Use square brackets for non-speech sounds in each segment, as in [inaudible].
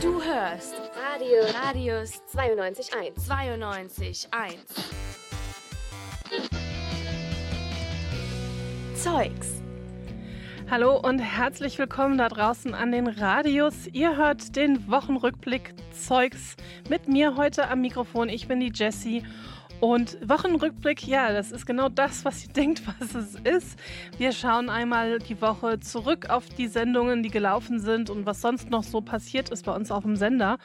Du hörst Radio Radius 92.1. 92.1. Zeugs. Hallo und herzlich willkommen da draußen an den Radios. Ihr hört den Wochenrückblick Zeugs mit mir heute am Mikrofon. Ich bin die Jessie. Und Wochenrückblick, ja, das ist genau das, was ihr [laughs] denkt, was es ist. Wir schauen einmal die Woche zurück auf die Sendungen, die gelaufen sind und was sonst noch so passiert ist bei uns auf dem Sender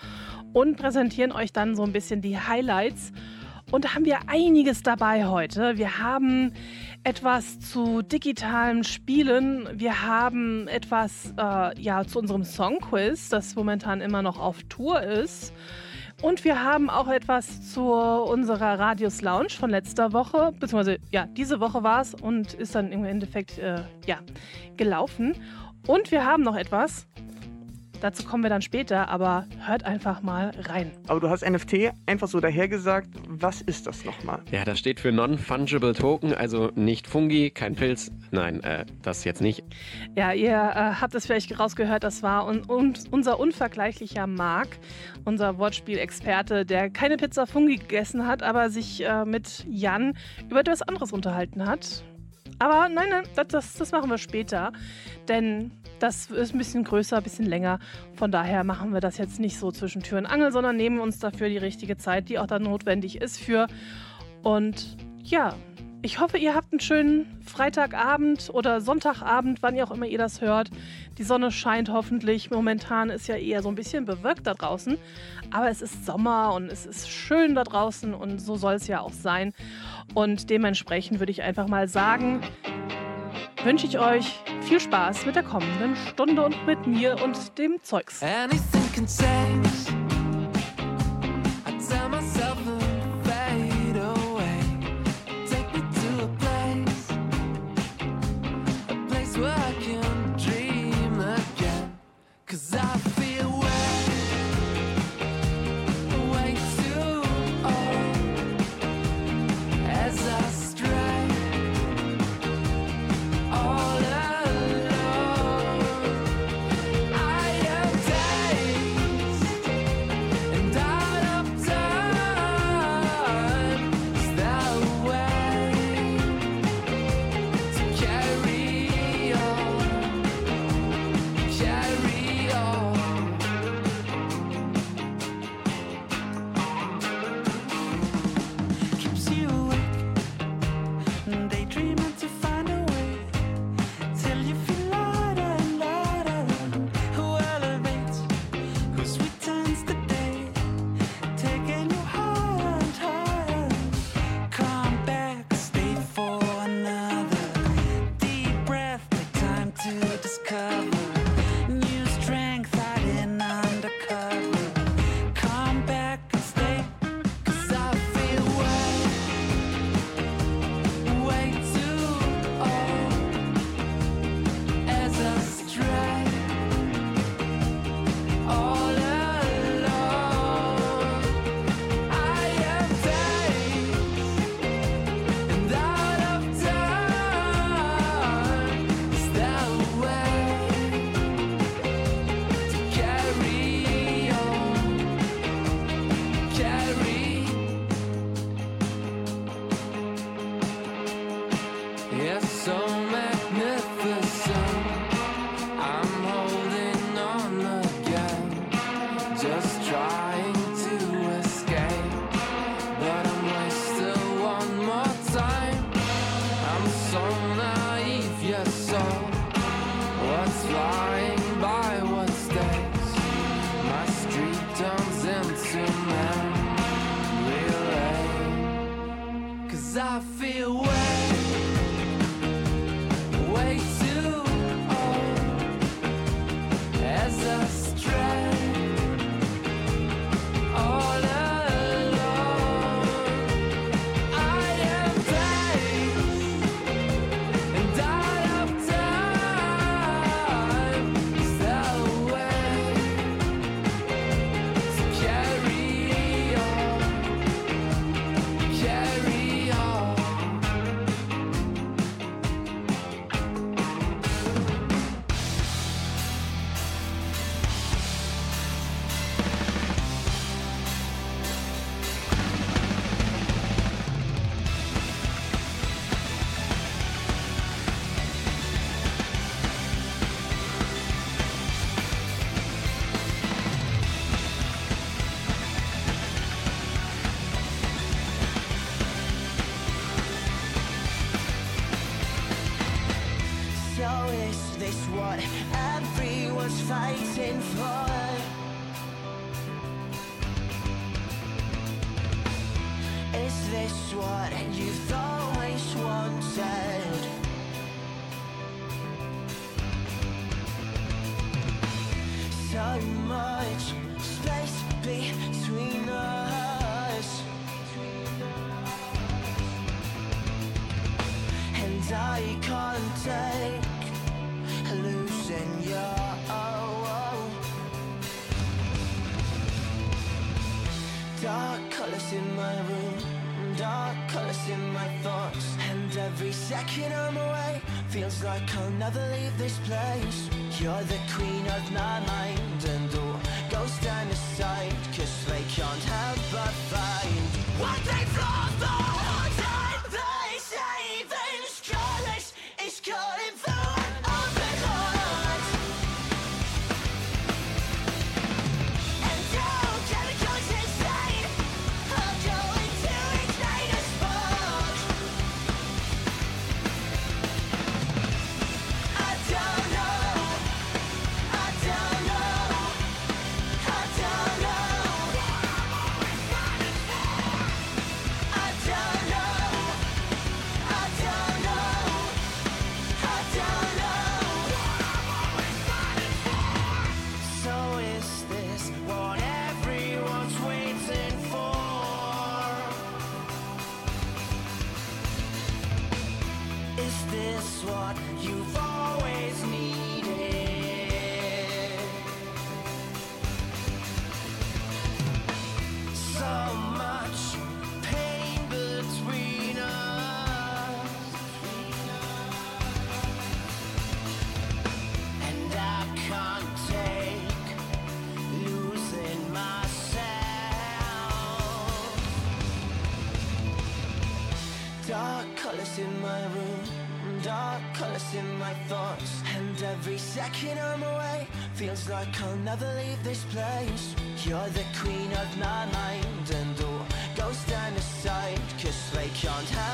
und präsentieren euch dann so ein bisschen die Highlights. Und da haben wir einiges dabei heute. Wir haben etwas zu digitalen Spielen. Wir haben etwas äh, ja, zu unserem Songquiz, das momentan immer noch auf Tour ist. Und wir haben auch etwas zu unserer Radius Lounge von letzter Woche, beziehungsweise ja, diese Woche war es und ist dann im Endeffekt äh, ja, gelaufen. Und wir haben noch etwas, dazu kommen wir dann später, aber hört einfach mal rein. Aber du hast NFT einfach so dahergesagt. Was ist das nochmal? Ja, das steht für Non-Fungible Token, also nicht Fungi, kein Pilz. Nein, äh, das jetzt nicht. Ja, ihr äh, habt es vielleicht rausgehört, das war un un unser unvergleichlicher Marc, unser Wortspielexperte, der keine Pizza Fungi gegessen hat, aber sich äh, mit Jan über etwas anderes unterhalten hat. Aber nein, nein, das, das machen wir später, denn das ist ein bisschen größer, ein bisschen länger. Von daher machen wir das jetzt nicht so zwischen Tür und Angel, sondern nehmen uns dafür die richtige Zeit, die auch dann notwendig ist für. Und ja, ich hoffe, ihr habt einen schönen Freitagabend oder Sonntagabend, wann ihr auch immer ihr das hört. Die Sonne scheint hoffentlich. Momentan ist ja eher so ein bisschen bewölkt da draußen. Aber es ist Sommer und es ist schön da draußen und so soll es ja auch sein. Und dementsprechend würde ich einfach mal sagen, wünsche ich euch viel Spaß mit der kommenden Stunde und mit mir und dem Zeugs. Anything can change. What everyone's fighting for? Is this what you've always wanted? So much space between us. In my room, dark colors in my thoughts. And every second I'm away feels like I'll never leave this place. You're the queen of my mind, and all go stand what? You've in my thoughts. And every second I'm away feels like I'll never leave this place. You're the queen of my mind, and all go stand aside, cause they can't help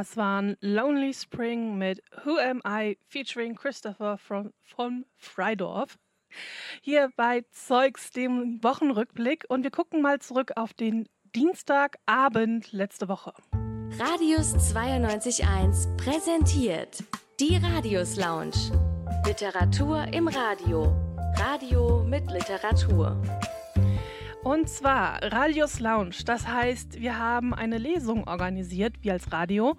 Das waren Lonely Spring mit Who Am I featuring Christopher from, von Freidorf. Hier bei Zeugs, dem Wochenrückblick. Und wir gucken mal zurück auf den Dienstagabend letzte Woche. Radius 92.1 präsentiert die Radius Lounge. Literatur im Radio. Radio mit Literatur. Und zwar Radius Lounge. Das heißt, wir haben eine Lesung organisiert, wir als Radio.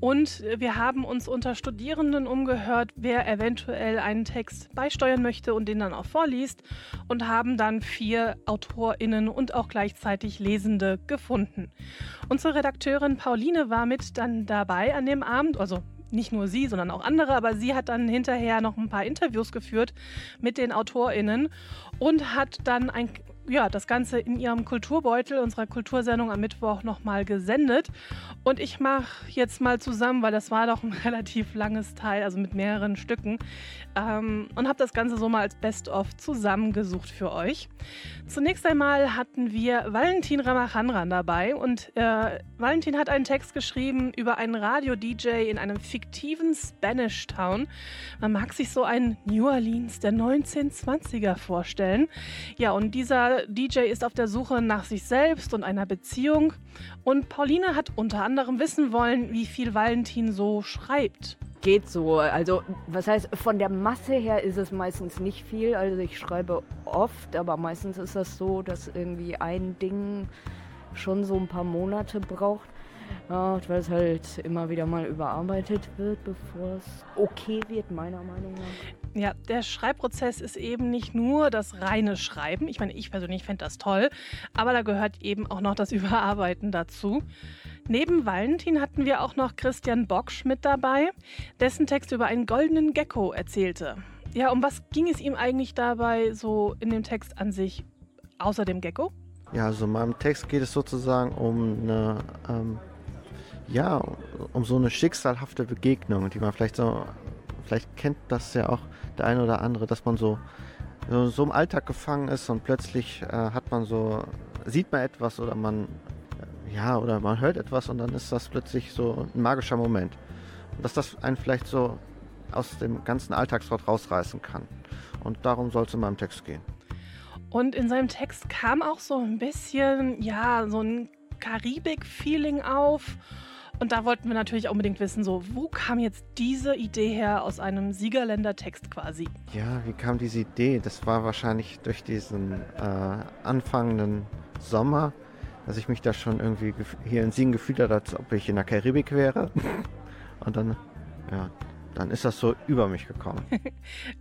Und wir haben uns unter Studierenden umgehört, wer eventuell einen Text beisteuern möchte und den dann auch vorliest. Und haben dann vier AutorInnen und auch gleichzeitig Lesende gefunden. Unsere Redakteurin Pauline war mit dann dabei an dem Abend, also nicht nur sie, sondern auch andere, aber sie hat dann hinterher noch ein paar Interviews geführt mit den AutorInnen und hat dann ein ja, das Ganze in ihrem Kulturbeutel unserer Kultursendung am Mittwoch nochmal gesendet. Und ich mache jetzt mal zusammen, weil das war doch ein [laughs] relativ langes Teil, also mit mehreren Stücken, ähm, und habe das Ganze so mal als Best-of zusammengesucht für euch. Zunächst einmal hatten wir Valentin Ramachandran dabei und äh, Valentin hat einen Text geschrieben über einen Radio-DJ in einem fiktiven Spanish Town. Man mag sich so einen New Orleans der 1920er vorstellen. Ja, und dieser DJ ist auf der Suche nach sich selbst und einer Beziehung. Und Pauline hat unter anderem wissen wollen, wie viel Valentin so schreibt. Geht so. Also, was heißt, von der Masse her ist es meistens nicht viel. Also, ich schreibe oft, aber meistens ist das so, dass irgendwie ein Ding schon so ein paar Monate braucht. Ja, weil es halt immer wieder mal überarbeitet wird, bevor es okay wird, meiner Meinung nach. Ja, der Schreibprozess ist eben nicht nur das reine Schreiben. Ich meine, ich persönlich fände das toll, aber da gehört eben auch noch das [laughs] Überarbeiten dazu. Neben Valentin hatten wir auch noch Christian Bocksch mit dabei, dessen Text über einen goldenen Gecko erzählte. Ja, um was ging es ihm eigentlich dabei so in dem Text an sich, außer dem Gecko? Ja, also in meinem Text geht es sozusagen um eine, ähm, ja, um so eine schicksalhafte Begegnung, die man vielleicht so, vielleicht kennt das ja auch der eine oder andere, dass man so, so, so im Alltag gefangen ist und plötzlich äh, hat man so, sieht man etwas oder man, äh, ja, oder man hört etwas und dann ist das plötzlich so ein magischer Moment. Und dass das einen vielleicht so aus dem ganzen Alltagstrott rausreißen kann. Und darum soll es in meinem Text gehen. Und in seinem Text kam auch so ein bisschen, ja, so ein Karibik-Feeling auf. Und da wollten wir natürlich unbedingt wissen, so, wo kam jetzt diese Idee her aus einem Siegerländer Text quasi? Ja, wie kam diese Idee? Das war wahrscheinlich durch diesen äh, anfangenden Sommer, dass ich mich da schon irgendwie hier in Siegen gefühlt habe, als ob ich in der Karibik wäre. [laughs] Und dann, ja, dann ist das so über mich gekommen. [laughs]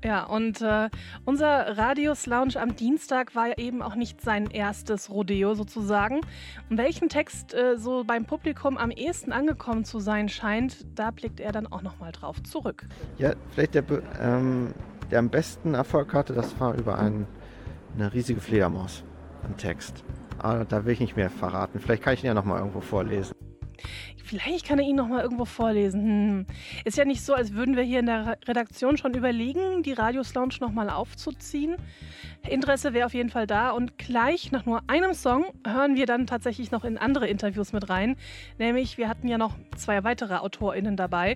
Ja, und äh, unser Radius Lounge am Dienstag war ja eben auch nicht sein erstes Rodeo sozusagen. Und welchen Text äh, so beim Publikum am ehesten angekommen zu sein scheint, da blickt er dann auch nochmal drauf zurück. Ja, vielleicht der, ähm, der am besten Erfolg hatte, das war über ein, eine riesige Fledermaus, ein Text. Aber da will ich nicht mehr verraten. Vielleicht kann ich ihn ja nochmal irgendwo vorlesen. Vielleicht kann er ihn nochmal irgendwo vorlesen. Hm. Ist ja nicht so, als würden wir hier in der Redaktion schon überlegen, die Radius Lounge nochmal aufzuziehen. Interesse wäre auf jeden Fall da. Und gleich nach nur einem Song hören wir dann tatsächlich noch in andere Interviews mit rein. Nämlich, wir hatten ja noch zwei weitere AutorInnen dabei.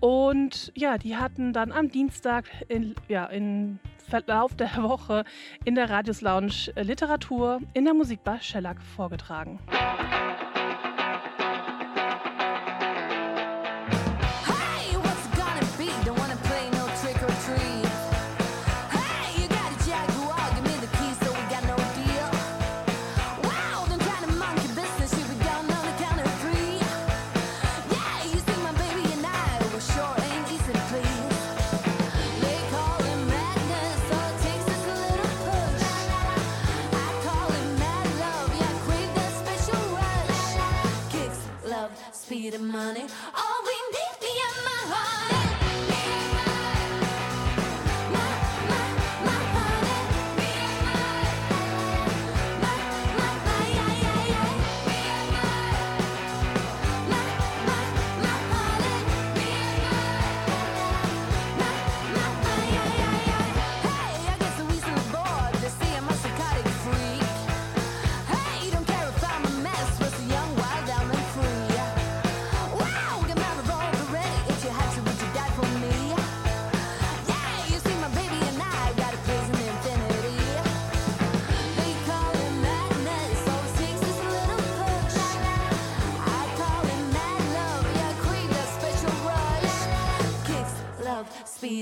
Und ja, die hatten dann am Dienstag in, ja, im Verlauf der Woche in der Radius Lounge Literatur in der Musikbar Shellac vorgetragen. Speed, and money.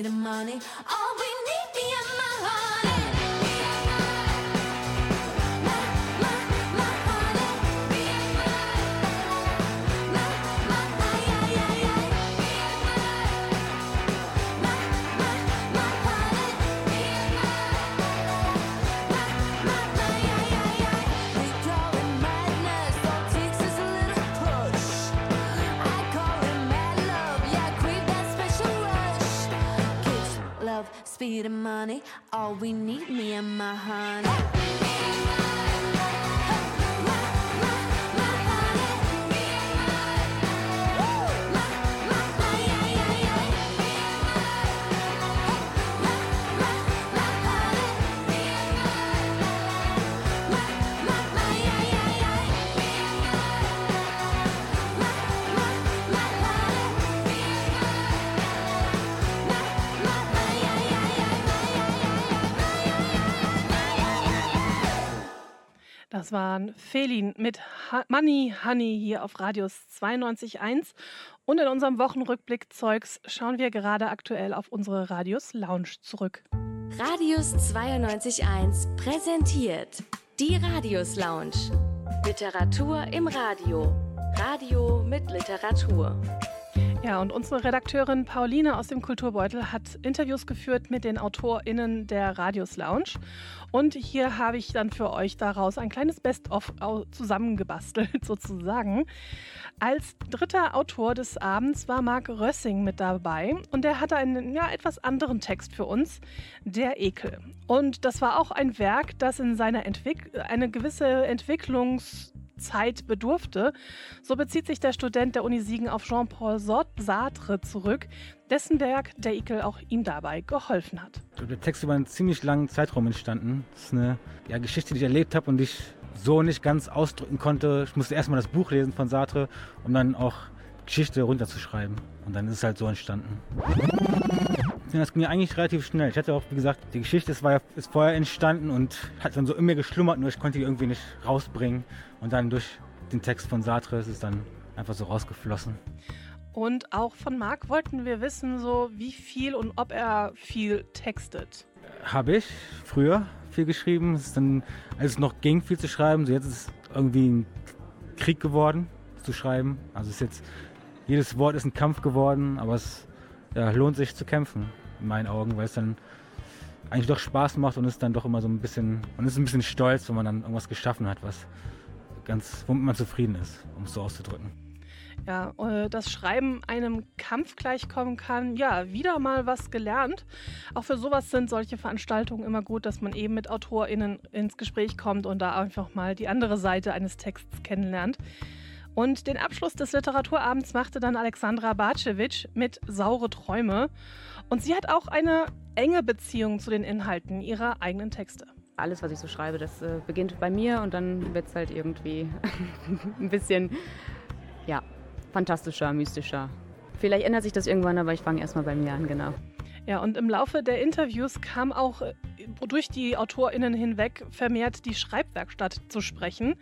Speed, and money. Waren Felin mit Money Honey hier auf Radius 92.1. Und in unserem Wochenrückblick Zeugs schauen wir gerade aktuell auf unsere Radius Lounge zurück. Radius 92.1 präsentiert die Radius Lounge. Literatur im Radio. Radio mit Literatur. Ja, und unsere Redakteurin Pauline aus dem Kulturbeutel hat Interviews geführt mit den AutorInnen der Radius Lounge. Und hier habe ich dann für euch daraus ein kleines Best-of zusammengebastelt, [laughs] sozusagen. Als dritter Autor des Abends war Marc Rössing mit dabei und der hatte einen ja, etwas anderen Text für uns, Der Ekel. Und das war auch ein Werk, das in seiner Entwick eine gewisse Entwicklungszeit bedurfte. So bezieht sich der Student der Uni Siegen auf Jean-Paul Sartre zurück, dessen Werk Der Ekel auch ihm dabei geholfen hat. Der Text ist über einen ziemlich langen Zeitraum entstanden. Das ist eine ja, Geschichte, die ich erlebt habe und die ich so nicht ganz ausdrücken konnte. Ich musste erstmal das Buch lesen von Sartre, um dann auch Geschichte runterzuschreiben. Und dann ist es halt so entstanden. Das ging ja eigentlich relativ schnell. Ich hatte auch, wie gesagt, die Geschichte ist, war ist vorher entstanden und hat dann so in mir geschlummert, nur ich konnte die irgendwie nicht rausbringen. Und dann durch den Text von Sartre ist es dann einfach so rausgeflossen. Und auch von Marc wollten wir wissen, so wie viel und ob er viel textet. Habe ich früher viel geschrieben. Es ist dann, als es noch ging, viel zu schreiben. So jetzt ist es irgendwie ein Krieg geworden, zu schreiben. Also es ist jetzt, jedes Wort ist ein Kampf geworden, aber es ja, lohnt sich zu kämpfen, in meinen Augen, weil es dann eigentlich doch Spaß macht und ist dann doch immer so ein bisschen, man ist ein bisschen stolz, wenn man dann irgendwas geschaffen hat, was ganz, womit man zufrieden ist, um es so auszudrücken. Ja, äh, das Schreiben einem Kampf gleichkommen kann. Ja, wieder mal was gelernt. Auch für sowas sind solche Veranstaltungen immer gut, dass man eben mit AutorInnen ins Gespräch kommt und da einfach mal die andere Seite eines Texts kennenlernt. Und den Abschluss des Literaturabends machte dann Alexandra Bacewitsch mit Saure Träume. Und sie hat auch eine enge Beziehung zu den Inhalten ihrer eigenen Texte. Alles, was ich so schreibe, das äh, beginnt bei mir und dann wird es halt irgendwie [laughs] ein bisschen, ja, fantastischer, mystischer. Vielleicht ändert sich das irgendwann, aber ich fange erstmal bei mir an, genau. Ja, und im Laufe der Interviews kam auch äh, durch die AutorInnen hinweg vermehrt die Schreibwerkstatt zu sprechen.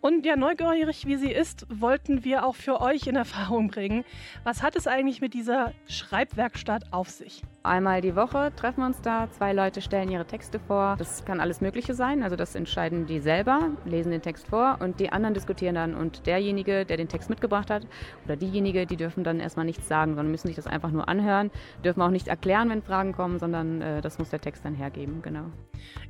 Und ja, neugierig wie sie ist, wollten wir auch für euch in Erfahrung bringen, was hat es eigentlich mit dieser Schreibwerkstatt auf sich? Einmal die Woche treffen wir uns da, zwei Leute stellen ihre Texte vor. Das kann alles Mögliche sein, also das entscheiden die selber, lesen den Text vor und die anderen diskutieren dann. Und derjenige, der den Text mitgebracht hat, oder diejenige, die dürfen dann erstmal nichts sagen, sondern müssen sich das einfach nur anhören, dürfen auch nicht erklären, wenn Fragen kommen, sondern äh, das muss der Text dann hergeben, genau.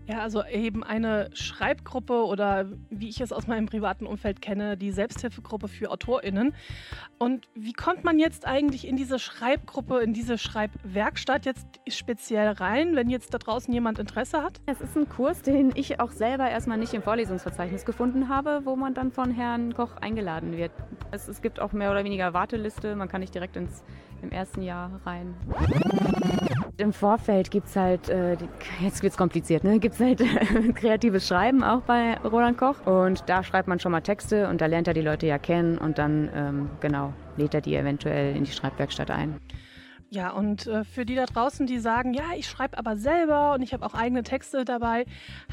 Ja, also eben eine Schreibgruppe oder wie ich es aus meinem privaten Umfeld kenne, die Selbsthilfegruppe für AutorInnen. Und wie kommt man jetzt eigentlich in diese Schreibgruppe, in diese Schreibwerkstatt jetzt speziell rein, wenn jetzt da draußen jemand Interesse hat? Es ist ein Kurs, den ich auch selber erstmal nicht im Vorlesungsverzeichnis gefunden habe, wo man dann von Herrn Koch eingeladen wird. Es, es gibt auch mehr oder weniger Warteliste, man kann nicht direkt ins, im ersten Jahr rein. Im Vorfeld gibt es halt, äh, jetzt es kompliziert, ne? gibt es halt [laughs] kreatives Schreiben auch bei Roland Koch. Und da schreibt man schon mal Texte und da lernt er die Leute ja kennen und dann, ähm, genau, lädt er die eventuell in die Schreibwerkstatt ein. Ja, und äh, für die da draußen, die sagen, ja, ich schreibe aber selber und ich habe auch eigene Texte dabei,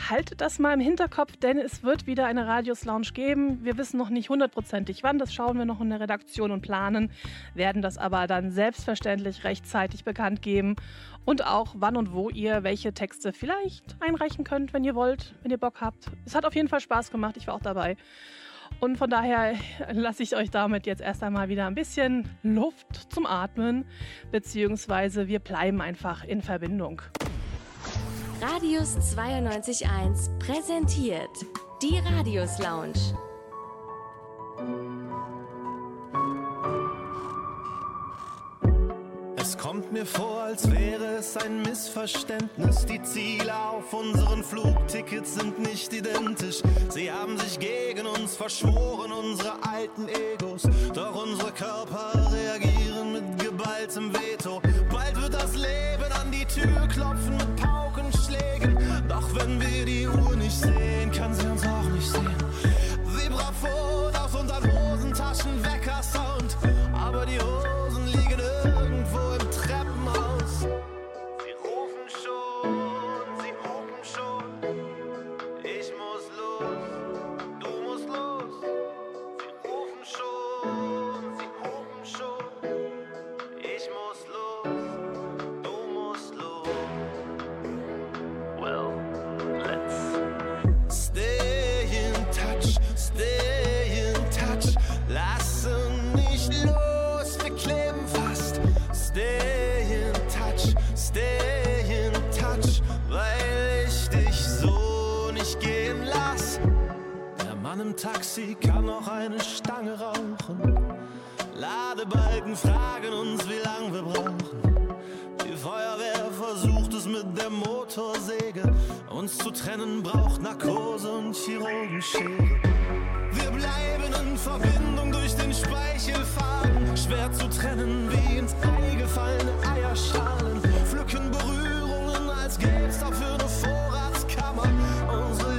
haltet das mal im Hinterkopf, denn es wird wieder eine Radius Lounge geben. Wir wissen noch nicht hundertprozentig wann, das schauen wir noch in der Redaktion und planen, werden das aber dann selbstverständlich rechtzeitig bekannt geben und auch wann und wo ihr welche Texte vielleicht einreichen könnt, wenn ihr wollt, wenn ihr Bock habt. Es hat auf jeden Fall Spaß gemacht, ich war auch dabei. Und von daher lasse ich euch damit jetzt erst einmal wieder ein bisschen Luft zum Atmen, beziehungsweise wir bleiben einfach in Verbindung. Radius 92.1 präsentiert die Radius Lounge. Es kommt mir vor, als wäre es ein Missverständnis. Die Ziele auf unseren Flugtickets sind nicht identisch. Sie haben sich gegen uns verschworen, unsere alten Egos. Doch unsere Körper reagieren mit geballtem Veto. Bald wird das Leben an die Tür klopfen mit Paukenschlägen. Doch wenn wir die Uhr nicht sehen, kann sie uns auch nicht sehen. Vibraphon aus unseren Hosentaschen, Wecker-Sound. Aber die Hosen Mann Taxi kann noch eine Stange rauchen. Ladebalken fragen uns, wie lang wir brauchen. Die Feuerwehr versucht es mit der Motorsäge. Uns zu trennen braucht Narkose und Chirurgenschere. Wir bleiben in Verbindung durch den Speichelfaden. Schwer zu trennen wie ins Ei gefallene Eierschalen. Pflücken Berührungen, als gäb's dafür eine Vorratskammer. Unsere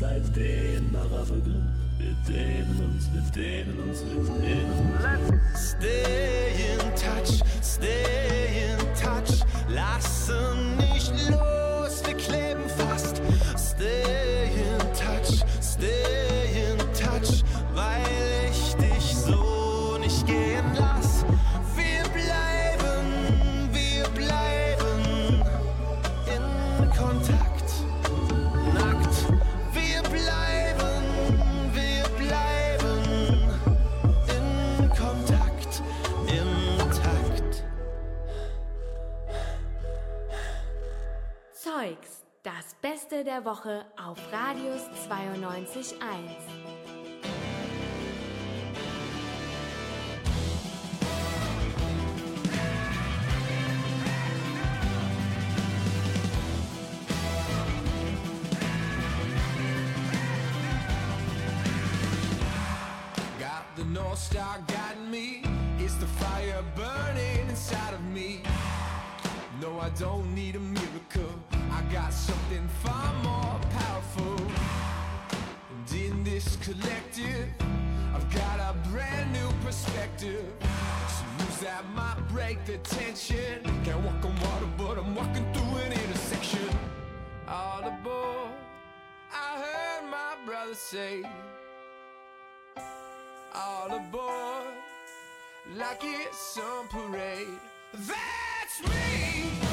Seit den Maravögel, wir dehnen uns, wir dehnen uns, wir dehnen uns. Let's stay. der Woche auf Radius 92.1. Got the North Star guiding me. It's the fire burning inside of me. Don't detention. Can't walk on water, but I'm walking through an intersection. All aboard, I heard my brother say. All aboard, like it's some parade. That's me!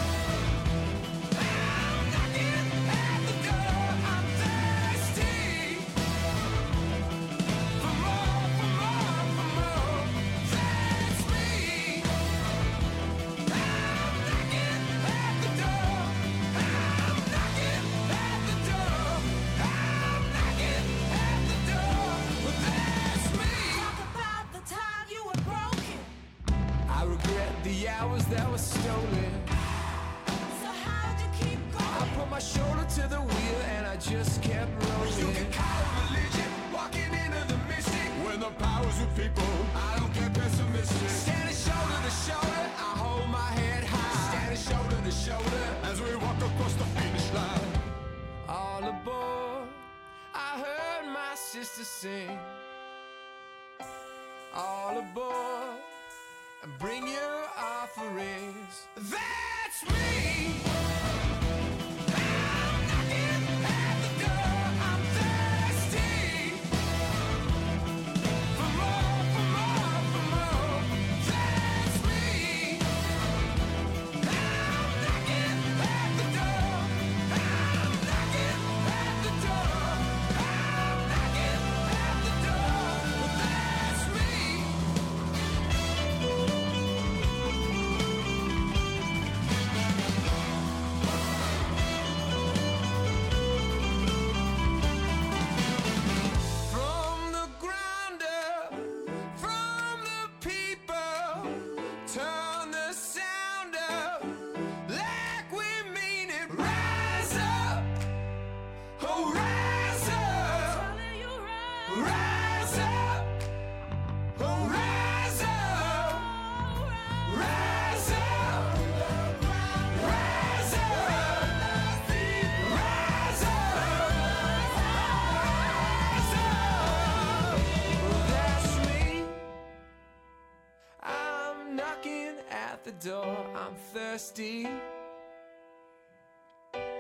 Door. I'm thirsty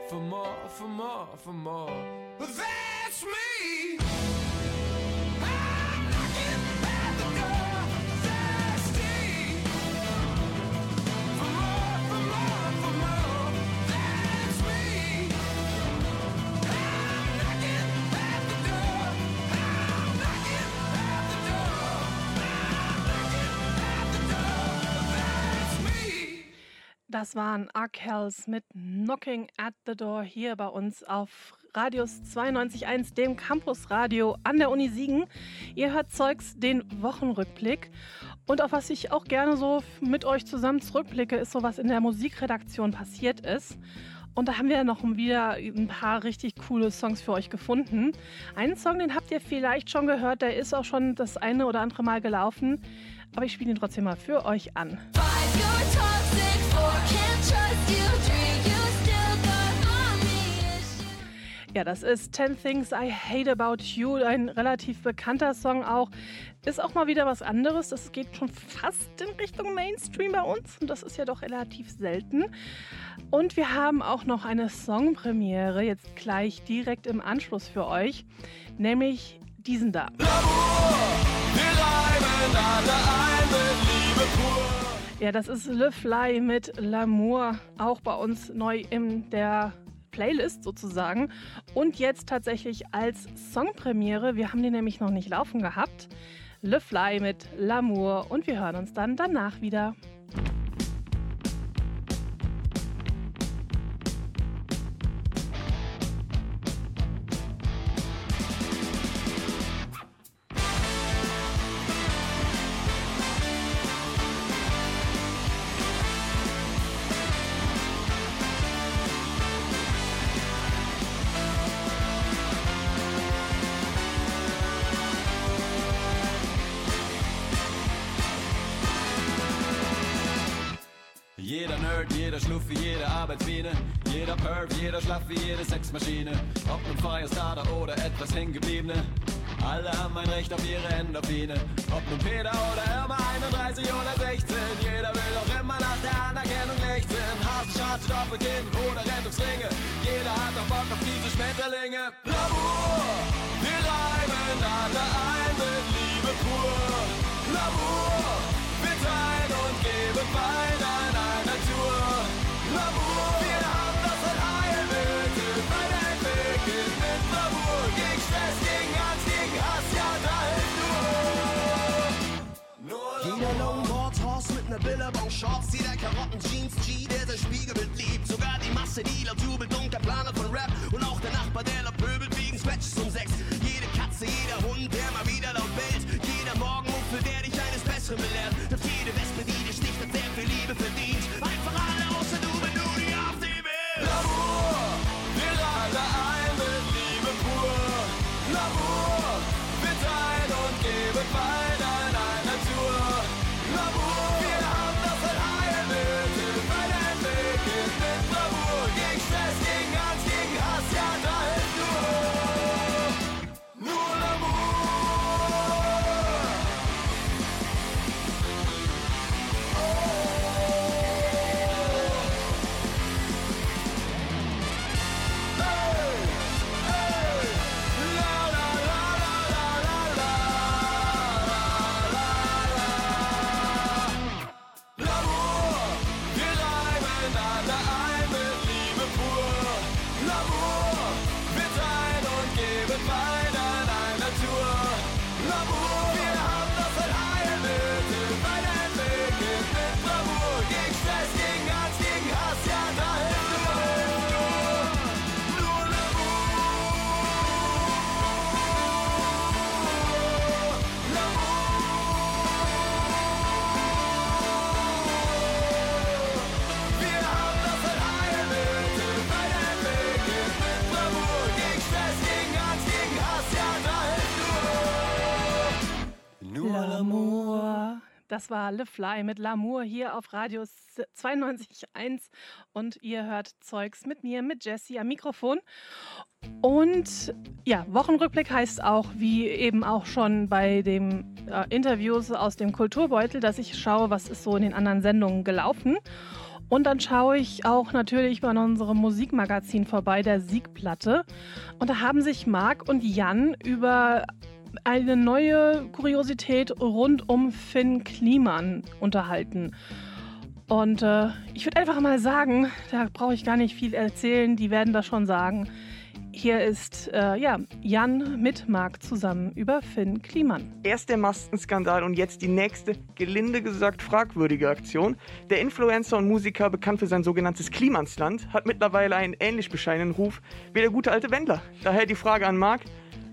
for more, for more, for more. But that's me. Das waren Arkells mit Knocking at the Door hier bei uns auf Radius 92.1, dem Campusradio an der Uni Siegen. Ihr hört Zeugs, den Wochenrückblick. Und auf was ich auch gerne so mit euch zusammen zurückblicke, ist so, was in der Musikredaktion passiert ist. Und da haben wir noch wieder ein paar richtig coole Songs für euch gefunden. Einen Song, den habt ihr vielleicht schon gehört, der ist auch schon das eine oder andere Mal gelaufen. Aber ich spiele ihn trotzdem mal für euch an. Ja, das ist 10 Things I Hate About You, ein relativ bekannter Song auch. Ist auch mal wieder was anderes. Das geht schon fast in Richtung Mainstream bei uns und das ist ja doch relativ selten. Und wir haben auch noch eine Songpremiere jetzt gleich direkt im Anschluss für euch, nämlich diesen da. Ja, das ist Le Fly mit L'amour, auch bei uns neu in der Playlist sozusagen. Und jetzt tatsächlich als Songpremiere. Wir haben die nämlich noch nicht laufen gehabt. Le Fly mit L'amour und wir hören uns dann danach wieder. Jeder Schlaff wie jede Sexmaschine. Ob nun Firestarter oder etwas Hängengebliebene. Alle haben ein Recht auf ihre Endorphine. Ob nun Peter oder Irma, 31 oder 16. Jeder will doch immer nach der Anerkennung lechzen. Hasenscharte, Doppelkinn oder Rettungsringe. Jeder hat doch Bock auf diese Schmetterlinge. L'amour, wir reiben alle ein mit Liebe pur. L'amour, wir teilen und geben weiter Shorts, jeder Karotten Jeans G, der sein Spiegelbild liebt. Sogar die Masse, die laut jubelt und der Planer von Rap. Und auch der Nachbar, der laut pöbelt wegen Scratches um sechs. Jede Katze, jeder Hund, der mal wieder laut bellt. Jeder Morgenmuffel, der dich eines Besseren belehrt. Doch jede Wespe, die dich sticht, hat sehr viel Liebe verdient. Einfach alle außer du, wenn du die auf die willst. L'amour, wir alle ein mit Liebe pur. L'amour, wir teilen und geben weiter Das war Le Fly mit L'amour hier auf Radio 92.1 und ihr hört Zeugs mit mir, mit Jessie am Mikrofon. Und ja, Wochenrückblick heißt auch, wie eben auch schon bei dem äh, Interviews aus dem Kulturbeutel, dass ich schaue, was ist so in den anderen Sendungen gelaufen. Und dann schaue ich auch natürlich bei unserem Musikmagazin vorbei, der Siegplatte. Und da haben sich Marc und Jan über eine neue Kuriosität rund um Finn Kliman unterhalten. Und äh, ich würde einfach mal sagen, da brauche ich gar nicht viel erzählen, die werden das schon sagen. Hier ist äh, ja, Jan mit Marc zusammen über Finn Kliman. Erst der Maskenskandal und jetzt die nächste, gelinde gesagt fragwürdige Aktion. Der Influencer und Musiker, bekannt für sein sogenanntes Klimansland, hat mittlerweile einen ähnlich bescheidenen Ruf wie der gute alte Wendler. Daher die Frage an Marc,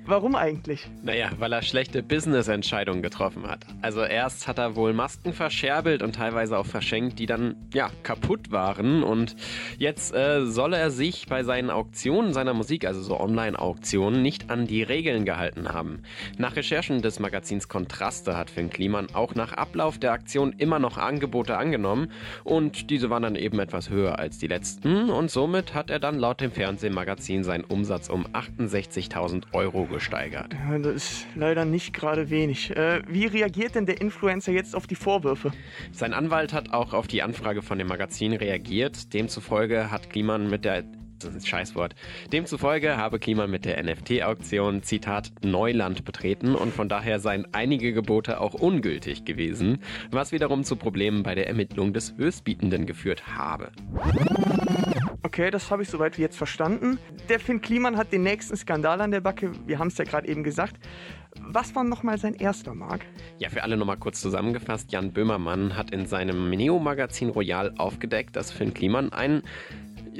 Warum eigentlich? Naja, weil er schlechte Business-Entscheidungen getroffen hat. Also erst hat er wohl Masken verscherbelt und teilweise auch verschenkt, die dann ja kaputt waren. Und jetzt äh, soll er sich bei seinen Auktionen seiner Musik, also so Online-Auktionen, nicht an die Regeln gehalten haben. Nach Recherchen des Magazins Kontraste hat Finn Kliman auch nach Ablauf der Aktion immer noch Angebote angenommen und diese waren dann eben etwas höher als die letzten und somit hat er dann laut dem Fernsehmagazin seinen Umsatz um 68.000 Euro gesteigert. Ja, Das ist leider nicht gerade wenig. Äh, wie reagiert denn der Influencer jetzt auf die Vorwürfe? Sein Anwalt hat auch auf die Anfrage von dem Magazin reagiert. Demzufolge hat Kliman mit der das ist ein Scheißwort. Demzufolge habe Kliman mit der NFT-Auktion, Zitat, Neuland betreten und von daher seien einige Gebote auch ungültig gewesen, was wiederum zu Problemen bei der Ermittlung des Höchstbietenden geführt habe. Okay, das habe ich soweit jetzt verstanden. Der Finn Kliman hat den nächsten Skandal an der Backe. Wir haben es ja gerade eben gesagt. Was war nochmal sein erster, Marc? Ja, für alle nochmal kurz zusammengefasst, Jan Böhmermann hat in seinem Neo-Magazin Royal aufgedeckt, dass Finn Kliman ein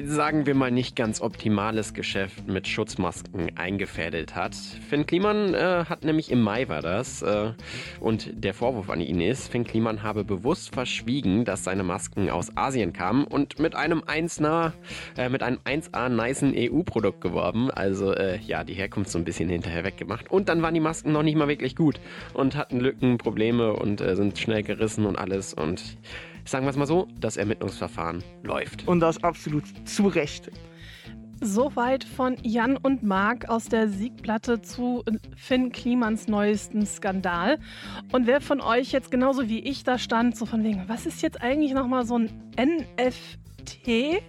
sagen wir mal, nicht ganz optimales Geschäft mit Schutzmasken eingefädelt hat. Finn Kliman äh, hat nämlich im Mai war das äh, und der Vorwurf an ihn ist, Finn Kliman habe bewusst verschwiegen, dass seine Masken aus Asien kamen und mit einem 1A, äh, mit einem 1A nicen EU-Produkt geworben. Also äh, ja, die Herkunft so ein bisschen hinterher weggemacht. Und dann waren die Masken noch nicht mal wirklich gut und hatten Lücken, Probleme und äh, sind schnell gerissen und alles und sagen wir es mal so, das Ermittlungsverfahren läuft. Und das absolut zu Recht. Soweit von Jan und Marc aus der Siegplatte zu Finn Klimans neuesten Skandal. Und wer von euch jetzt genauso wie ich da stand, so von wegen, was ist jetzt eigentlich nochmal so ein NFT?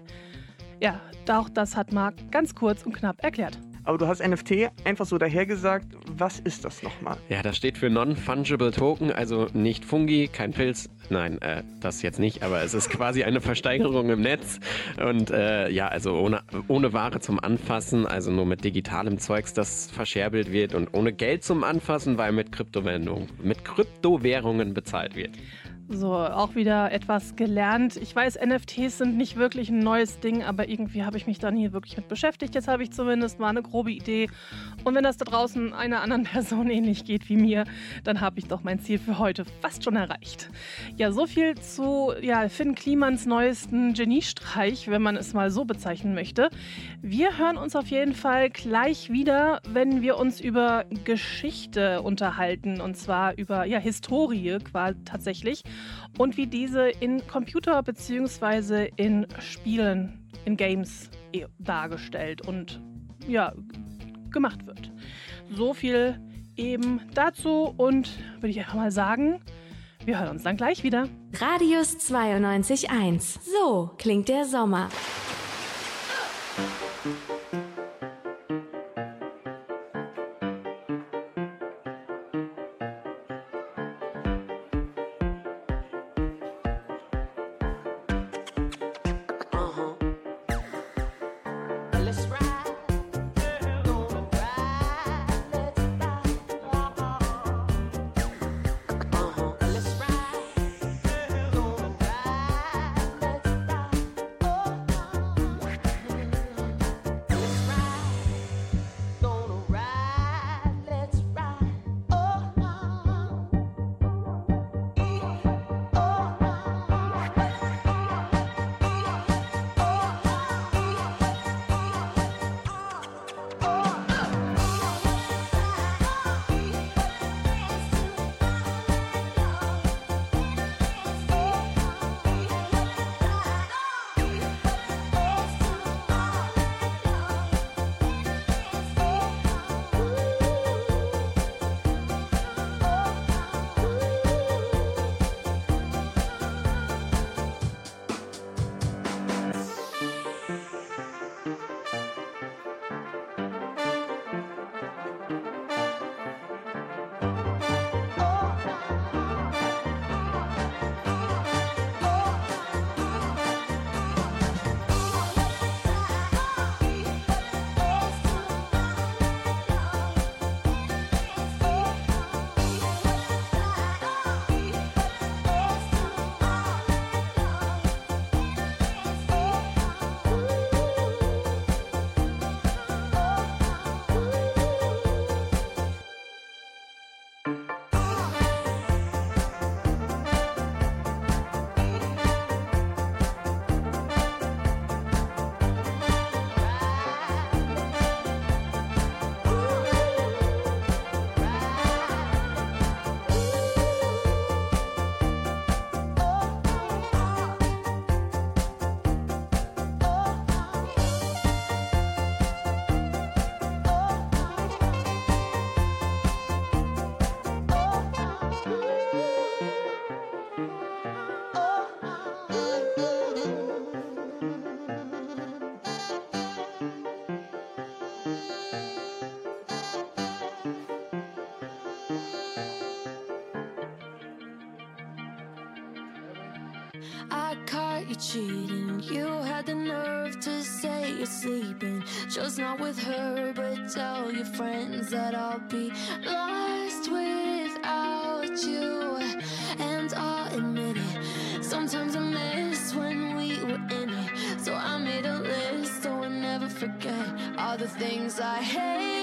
Ja, auch das hat Marc ganz kurz und knapp erklärt. Aber du hast NFT einfach so dahergesagt. Was ist das nochmal? Ja, das steht für Non-Fungible Token, also nicht Fungi, kein Pilz. Nein, äh, das jetzt nicht, aber es ist quasi eine Versteigerung im Netz. Und äh, ja, also ohne, ohne Ware zum Anfassen, also nur mit digitalem Zeugs, das verscherbelt wird und ohne Geld zum Anfassen, weil mit Kryptowährungen, mit Kryptowährungen bezahlt wird. So, auch wieder etwas gelernt. Ich weiß, NFTs sind nicht wirklich ein neues Ding, aber irgendwie habe ich mich da nie wirklich mit beschäftigt. Jetzt habe ich zumindest mal eine grobe Idee. Und wenn das da draußen einer anderen [laughs] Person ähnlich geht wie mir, dann habe ich doch mein Ziel für heute fast schon erreicht. Ja, so viel zu ja, Finn Klimans neuesten Geniestreich, wenn man es mal so bezeichnen möchte. Wir hören uns auf jeden Fall gleich wieder, wenn wir uns über Geschichte unterhalten. Und zwar über ja, Historie quasi tatsächlich und wie diese in Computer bzw. in Spielen, in Games eh dargestellt und ja, gemacht wird. So viel eben dazu und würde ich einfach mal sagen, wir hören uns dann gleich wieder. Radius 92.1. So klingt der Sommer. let's ride. You cheating. You had the nerve to say you're sleeping. Just not with her, but tell your friends that I'll be lost without you. And I'll admit it. Sometimes I miss when we were in it. So I made a list so I never forget all the things I hate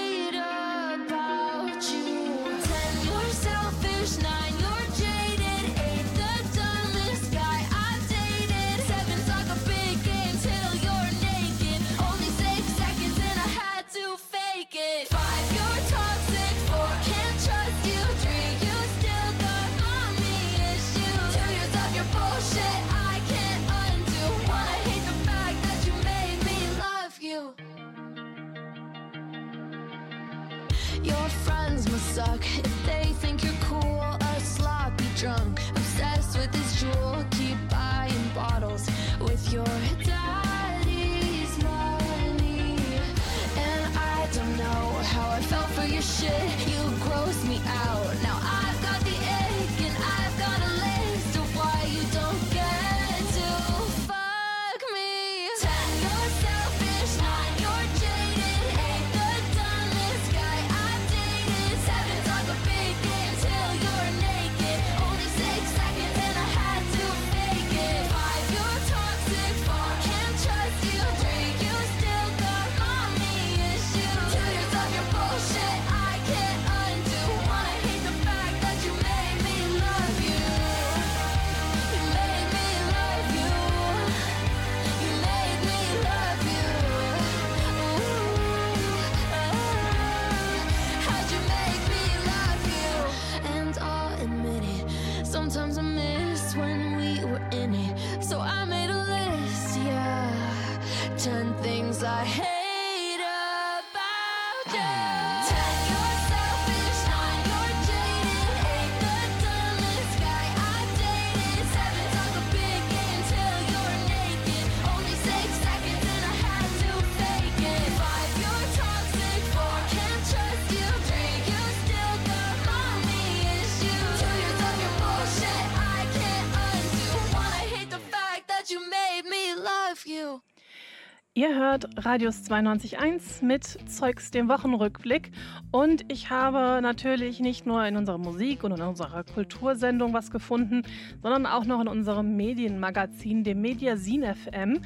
Ihr hört Radius 92.1 mit Zeugs dem Wochenrückblick und ich habe natürlich nicht nur in unserer Musik und in unserer Kultursendung was gefunden, sondern auch noch in unserem Medienmagazin, dem Mediasin FM.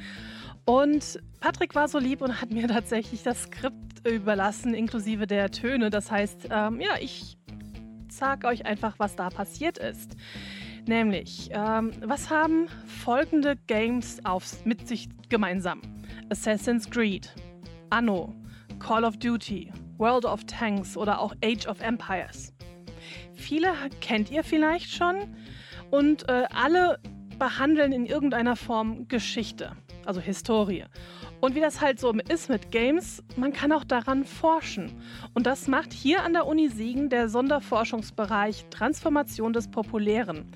Und Patrick war so lieb und hat mir [laughs] tatsächlich das Skript überlassen, inklusive der Töne. Das heißt, ähm, ja, ich sag euch einfach, was da passiert ist. Nämlich, ähm, was haben folgende Games auf, mit sich gemeinsam? Assassin's Creed, Anno, Call of Duty, World of Tanks oder auch Age of Empires. Viele kennt ihr vielleicht schon und äh, alle behandeln in irgendeiner Form Geschichte, also Historie. Und wie das halt so ist mit Games, man kann auch daran forschen. Und das macht hier an der Uni Siegen der Sonderforschungsbereich Transformation des Populären.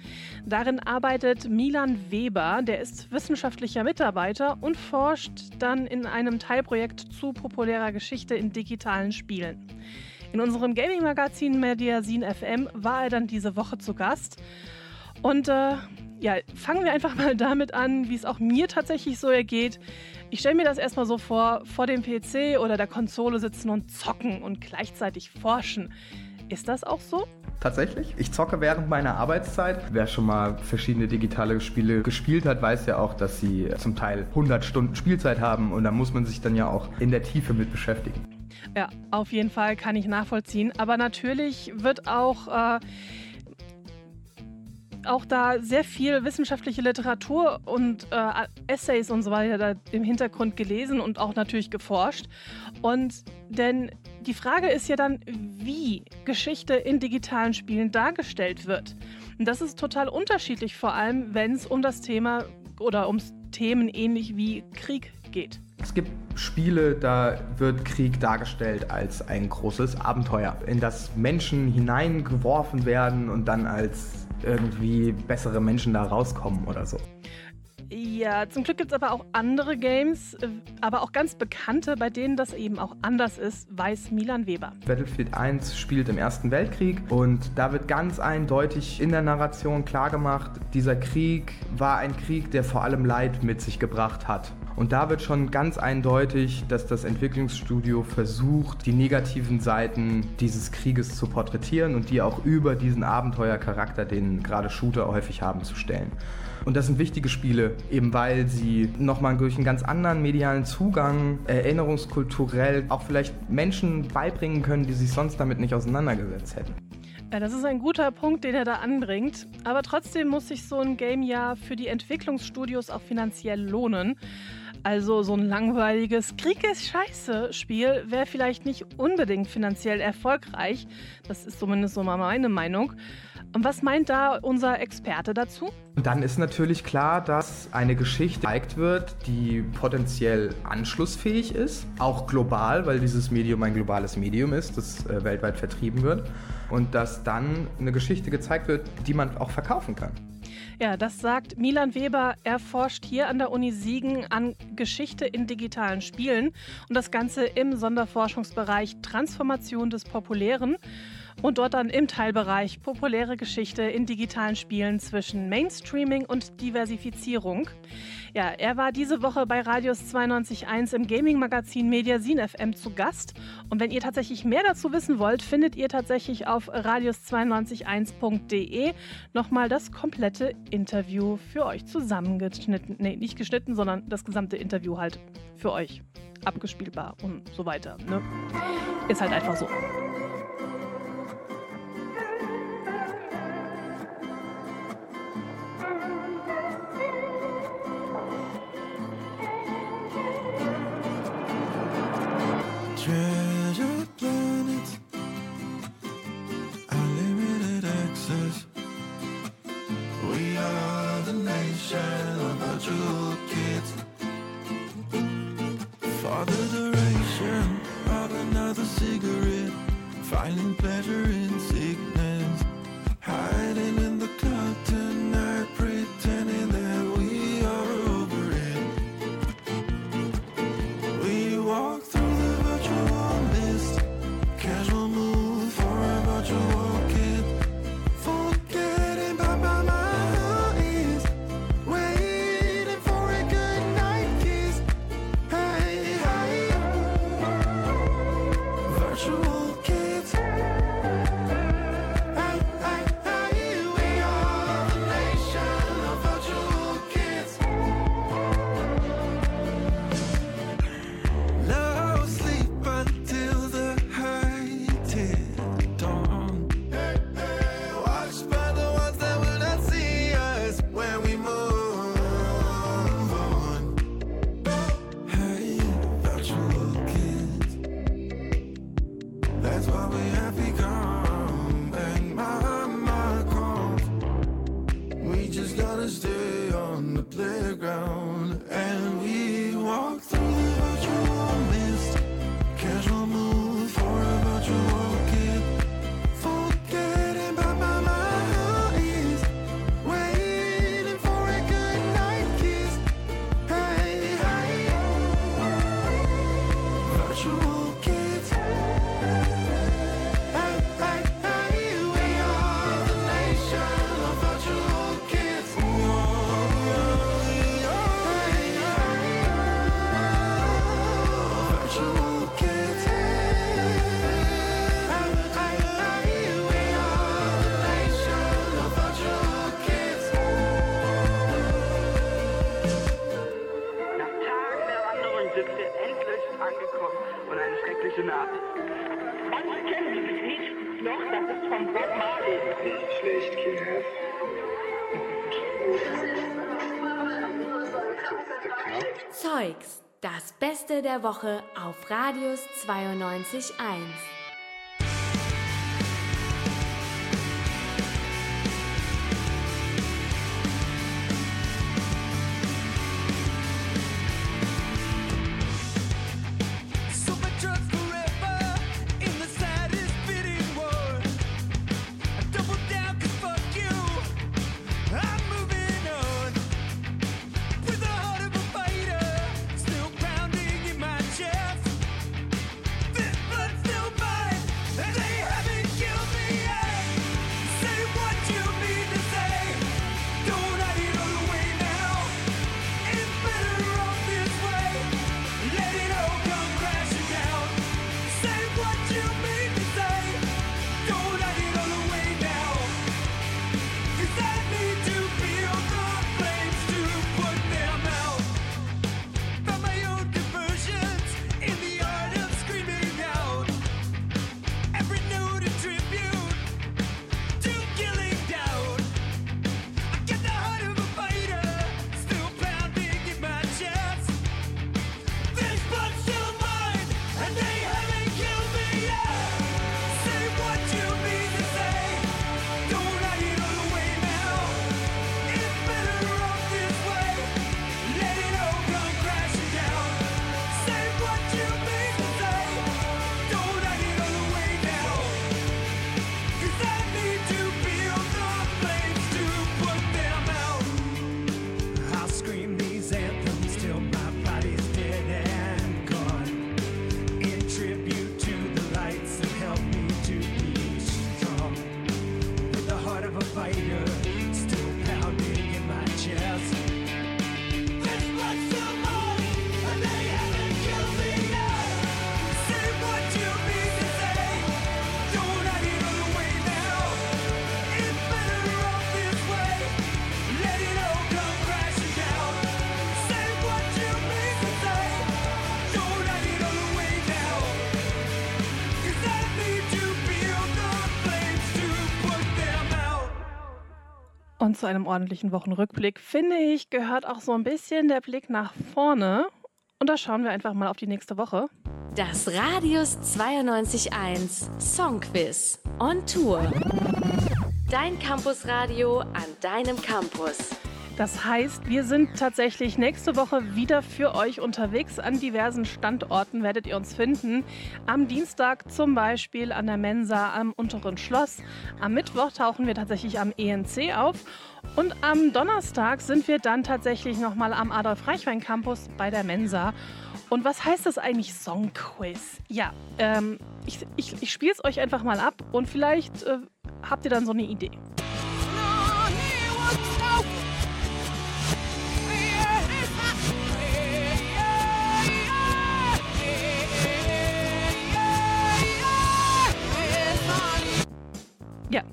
Darin arbeitet Milan Weber, der ist wissenschaftlicher Mitarbeiter und forscht dann in einem Teilprojekt zu populärer Geschichte in digitalen Spielen. In unserem Gaming-Magazin Mediasin FM war er dann diese Woche zu Gast. Und äh, ja, fangen wir einfach [laughs] mal damit an, wie es auch mir tatsächlich so ergeht. Ich stelle mir das erstmal so vor, vor dem PC oder der Konsole sitzen und zocken und gleichzeitig forschen. Ist das auch so? Tatsächlich. Ich zocke während meiner Arbeitszeit. Wer schon mal verschiedene digitale Spiele gespielt hat, weiß ja auch, dass sie zum Teil 100 Stunden Spielzeit haben und da muss man sich dann ja auch in der Tiefe mit beschäftigen. Ja, auf jeden Fall kann ich nachvollziehen. Aber natürlich wird auch, äh, auch da sehr viel wissenschaftliche Literatur und äh, Essays und so weiter im Hintergrund gelesen und auch natürlich geforscht. Und denn die Frage ist ja dann, wie Geschichte in digitalen Spielen dargestellt wird. Und das ist total unterschiedlich, vor allem wenn es um das Thema oder um Themen ähnlich wie Krieg geht. Es gibt Spiele, da wird Krieg dargestellt als ein großes Abenteuer, in das Menschen hineingeworfen werden und dann als irgendwie bessere Menschen da rauskommen oder so. Ja, zum Glück gibt es aber auch andere Games, aber auch ganz bekannte, bei denen das eben auch anders ist, weiß Milan Weber. Battlefield 1 spielt im Ersten Weltkrieg und da wird ganz eindeutig in der Narration klargemacht, dieser Krieg war ein Krieg, der vor allem Leid mit sich gebracht hat. Und da wird schon ganz eindeutig, dass das Entwicklungsstudio versucht, die negativen Seiten dieses Krieges zu porträtieren und die auch über diesen Abenteuercharakter, den gerade Shooter häufig haben, zu stellen. Und das sind wichtige Spiele, eben weil sie nochmal durch einen ganz anderen medialen Zugang, erinnerungskulturell auch vielleicht Menschen beibringen können, die sich sonst damit nicht auseinandergesetzt hätten. Ja, das ist ein guter Punkt, den er da anbringt. Aber trotzdem muss sich so ein Game ja für die Entwicklungsstudios auch finanziell lohnen. Also so ein langweiliges Krieg ist scheiße Spiel wäre vielleicht nicht unbedingt finanziell erfolgreich. Das ist zumindest so mal meine Meinung. Und was meint da unser Experte dazu? Dann ist natürlich klar, dass eine Geschichte gezeigt wird, die potenziell anschlussfähig ist, auch global, weil dieses Medium ein globales Medium ist, das äh, weltweit vertrieben wird. Und dass dann eine Geschichte gezeigt wird, die man auch verkaufen kann. Ja, das sagt Milan Weber. Er forscht hier an der Uni Siegen an Geschichte in digitalen Spielen und das Ganze im Sonderforschungsbereich Transformation des Populären und dort dann im Teilbereich populäre Geschichte in digitalen Spielen zwischen Mainstreaming und Diversifizierung. Ja, er war diese Woche bei Radius 92.1 im Gaming-Magazin Mediasin FM zu Gast. Und wenn ihr tatsächlich mehr dazu wissen wollt, findet ihr tatsächlich auf radius921.de nochmal das komplette Interview für euch zusammengeschnitten. Nee, nicht geschnitten, sondern das gesamte Interview halt für euch abgespielbar und so weiter. Ne? Ist halt einfach so. Der Woche auf Radius 92.1. zu einem ordentlichen Wochenrückblick, finde ich, gehört auch so ein bisschen der Blick nach vorne. Und da schauen wir einfach mal auf die nächste Woche. Das Radius 92.1 Songquiz on Tour. Dein Campusradio an deinem Campus. Das heißt, wir sind tatsächlich nächste Woche wieder für euch unterwegs. An diversen Standorten werdet ihr uns finden. Am Dienstag zum Beispiel an der Mensa am Unteren Schloss. Am Mittwoch tauchen wir tatsächlich am ENC auf. Und am Donnerstag sind wir dann tatsächlich nochmal am Adolf-Reichwein-Campus bei der Mensa. Und was heißt das eigentlich Songquiz? Ja, ähm, ich, ich, ich spiele es euch einfach mal ab und vielleicht äh, habt ihr dann so eine Idee. Ja,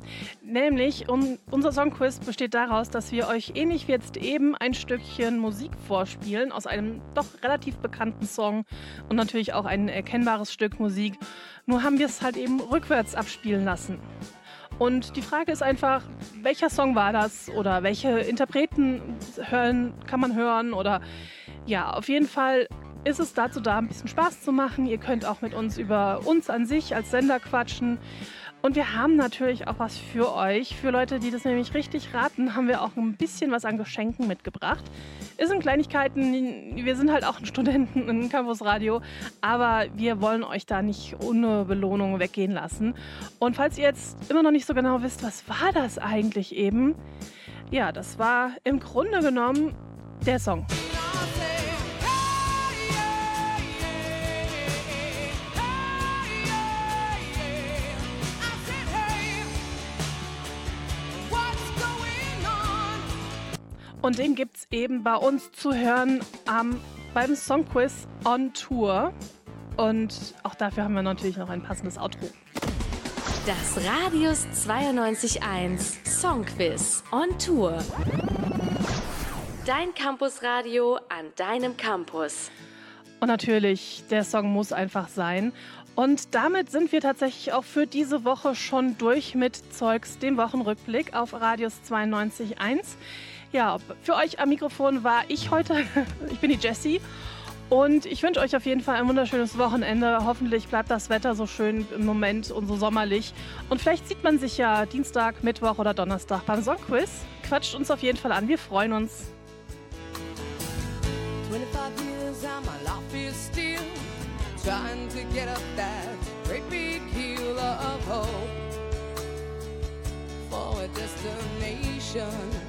nämlich um, unser Songquiz besteht daraus, dass wir euch ähnlich wie jetzt eben ein Stückchen Musik vorspielen aus einem doch relativ bekannten Song und natürlich auch ein erkennbares Stück Musik. Nur haben wir es halt eben rückwärts abspielen lassen. Und die Frage ist einfach, welcher Song war das oder welche Interpreten hören, kann man hören oder ja, auf jeden Fall ist es dazu da, ein bisschen Spaß zu machen. Ihr könnt auch mit uns über uns an sich als Sender quatschen. Und wir haben natürlich auch was für euch. Für Leute, die das nämlich richtig raten, haben wir auch ein bisschen was an Geschenken mitgebracht. Es sind Kleinigkeiten. Wir sind halt auch Studenten im Campus Radio, aber wir wollen euch da nicht ohne Belohnung weggehen lassen. Und falls ihr jetzt immer noch nicht so genau wisst, was war das eigentlich eben? Ja, das war im Grunde genommen der Song. Und den gibt es eben bei uns zu hören am, beim Songquiz on Tour. Und auch dafür haben wir natürlich noch ein passendes Outro. Das Radius 92.1 Songquiz on Tour. Dein Campusradio an deinem Campus. Und natürlich, der Song muss einfach sein. Und damit sind wir tatsächlich auch für diese Woche schon durch mit Zeugs, dem Wochenrückblick auf Radius 92.1. Ja, für euch am Mikrofon war ich heute. [laughs] Ich bin die Jessie. Und ich wünsche euch auf jeden Fall ein wunderschönes Wochenende. Hoffentlich bleibt das Wetter so schön im Moment und so sommerlich. Und vielleicht sieht man sich ja Dienstag, Mittwoch oder Donnerstag beim Songquiz. Quatscht uns auf jeden Fall an. Wir freuen uns. 25 years.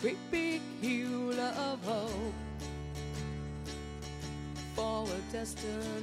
great big hill of hope for a destination.